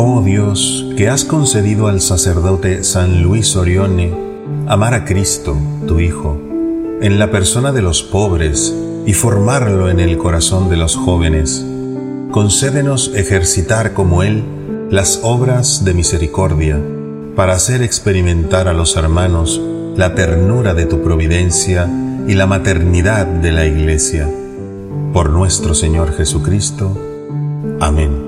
Oh Dios, que has concedido al sacerdote San Luis Orione amar a Cristo, tu Hijo, en la persona de los pobres y formarlo en el corazón de los jóvenes, concédenos ejercitar como Él las obras de misericordia para hacer experimentar a los hermanos la ternura de tu providencia y la maternidad de la Iglesia. Por nuestro Señor Jesucristo. Amén.